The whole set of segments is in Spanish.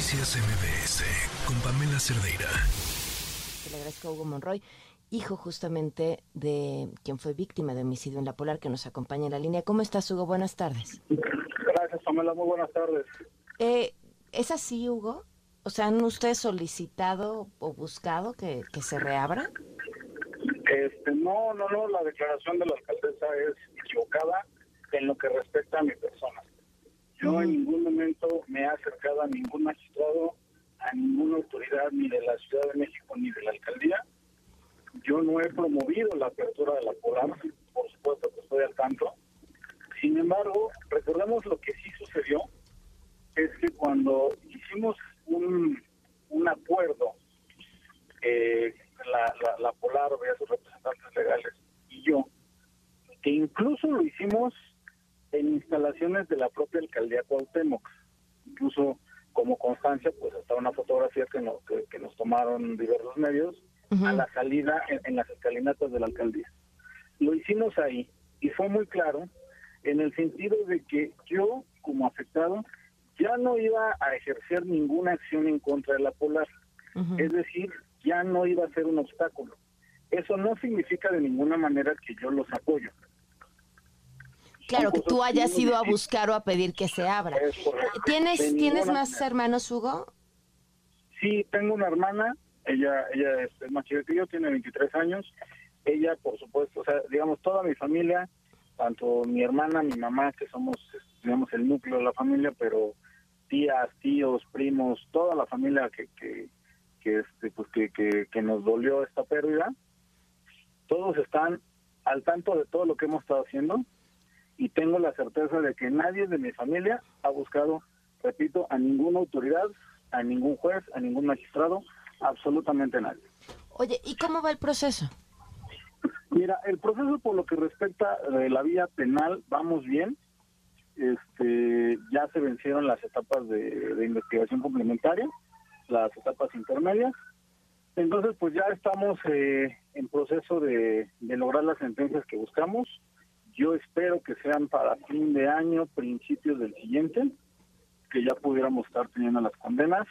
Noticias MBS con Pamela Cerdeira. Le agradezco a Hugo Monroy, hijo justamente de quien fue víctima de homicidio en La Polar, que nos acompaña en la línea. ¿Cómo estás, Hugo? Buenas tardes. Gracias, Pamela. Muy buenas tardes. Eh, ¿Es así, Hugo? O sea, ¿han ustedes solicitado o buscado que, que se reabra? Este, no, no, no. La declaración de la alcaldesa es equivocada en lo que respecta a mi persona. Yo en ningún momento me he acercado a ningún magistrado, a ninguna autoridad, ni de la Ciudad de México ni de la alcaldía. Yo no he promovido la apertura de la polar, por supuesto que estoy al tanto. Sin embargo, recordemos lo que sí sucedió, es que cuando hicimos un, un acuerdo, eh, la, la, la Polar, sus representantes legales y yo, que incluso lo hicimos instalaciones de la propia alcaldía Cuauhtémoc. Incluso como constancia, pues está una fotografía que, no, que, que nos tomaron diversos medios a la salida en, en, las escalinatas de la alcaldía. Lo hicimos ahí y fue muy claro en el sentido de que yo, como afectado, ya no iba a ejercer ninguna acción en contra de la Polar. Uh -huh. Es decir, ya no iba a ser un obstáculo. Eso no significa de ninguna manera que yo los apoyo. Claro, que tú hayas ido a buscar o a pedir que se abra. ¿Tienes, ¿tienes más hermanos, Hugo? Sí, tengo una hermana, ella ella es más chica que yo, tiene 23 años. Ella, por supuesto, o sea, digamos, toda mi familia, tanto mi hermana, mi mamá, que somos, digamos, el núcleo de la familia, pero tías, tíos, primos, toda la familia que, que, que, este, pues que, que, que nos dolió esta pérdida, todos están al tanto de todo lo que hemos estado haciendo y tengo la certeza de que nadie de mi familia ha buscado, repito, a ninguna autoridad, a ningún juez, a ningún magistrado, absolutamente nadie. Oye, ¿y cómo va el proceso? Mira, el proceso por lo que respecta de la vía penal, vamos bien. Este, ya se vencieron las etapas de, de investigación complementaria, las etapas intermedias. Entonces, pues ya estamos eh, en proceso de, de lograr las sentencias que buscamos. Yo espero que sean para fin de año, principios del siguiente, que ya pudiéramos estar teniendo las condenas.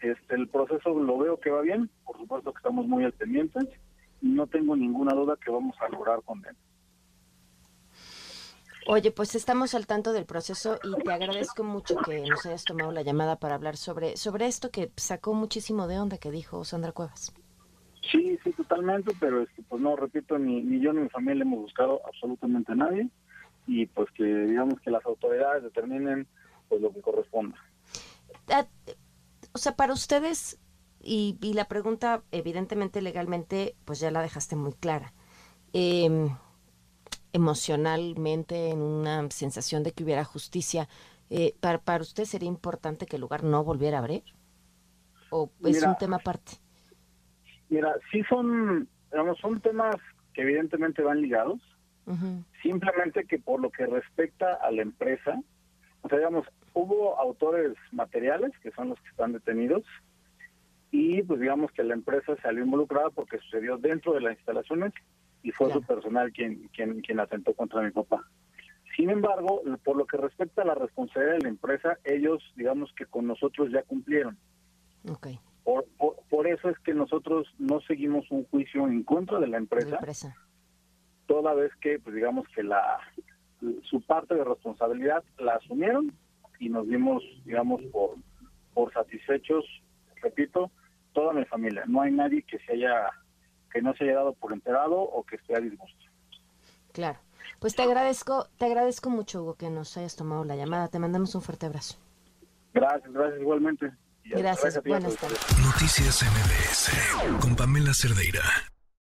Este, el proceso lo veo que va bien, por supuesto que estamos muy al pendiente y no tengo ninguna duda que vamos a lograr condenas. Oye, pues estamos al tanto del proceso y te agradezco mucho que nos hayas tomado la llamada para hablar sobre, sobre esto que sacó muchísimo de onda que dijo Sandra Cuevas. Sí, sí, totalmente, pero este, pues no, repito, ni, ni yo ni mi familia hemos buscado absolutamente a nadie y pues que digamos que las autoridades determinen pues lo que corresponda. O sea, para ustedes, y, y la pregunta evidentemente legalmente, pues ya la dejaste muy clara. Eh, emocionalmente, en una sensación de que hubiera justicia, eh, para, ¿para usted sería importante que el lugar no volviera a abrir? ¿O es mira, un tema aparte? Mira, sí son, digamos, son temas que evidentemente van ligados, uh -huh. simplemente que por lo que respecta a la empresa, o sea, digamos, hubo autores materiales, que son los que están detenidos, y pues digamos que la empresa salió involucrada porque sucedió dentro de las instalaciones y fue claro. su personal quien, quien, quien atentó contra mi papá. Sin embargo, por lo que respecta a la responsabilidad de la empresa, ellos, digamos que con nosotros ya cumplieron. Okay. Por, eso es que nosotros no seguimos un juicio en contra de la empresa, la empresa. toda vez que, pues digamos que la su parte de responsabilidad la asumieron y nos dimos, digamos, por, por satisfechos, repito, toda mi familia. No hay nadie que se haya que no se haya dado por enterado o que esté a disgusto. Claro. Pues te agradezco, te agradezco mucho, Hugo, que nos hayas tomado la llamada. Te mandamos un fuerte abrazo. Gracias, gracias igualmente. Gracias, gracias buenas tardes. Noticias MBS con Pamela Cerdeira.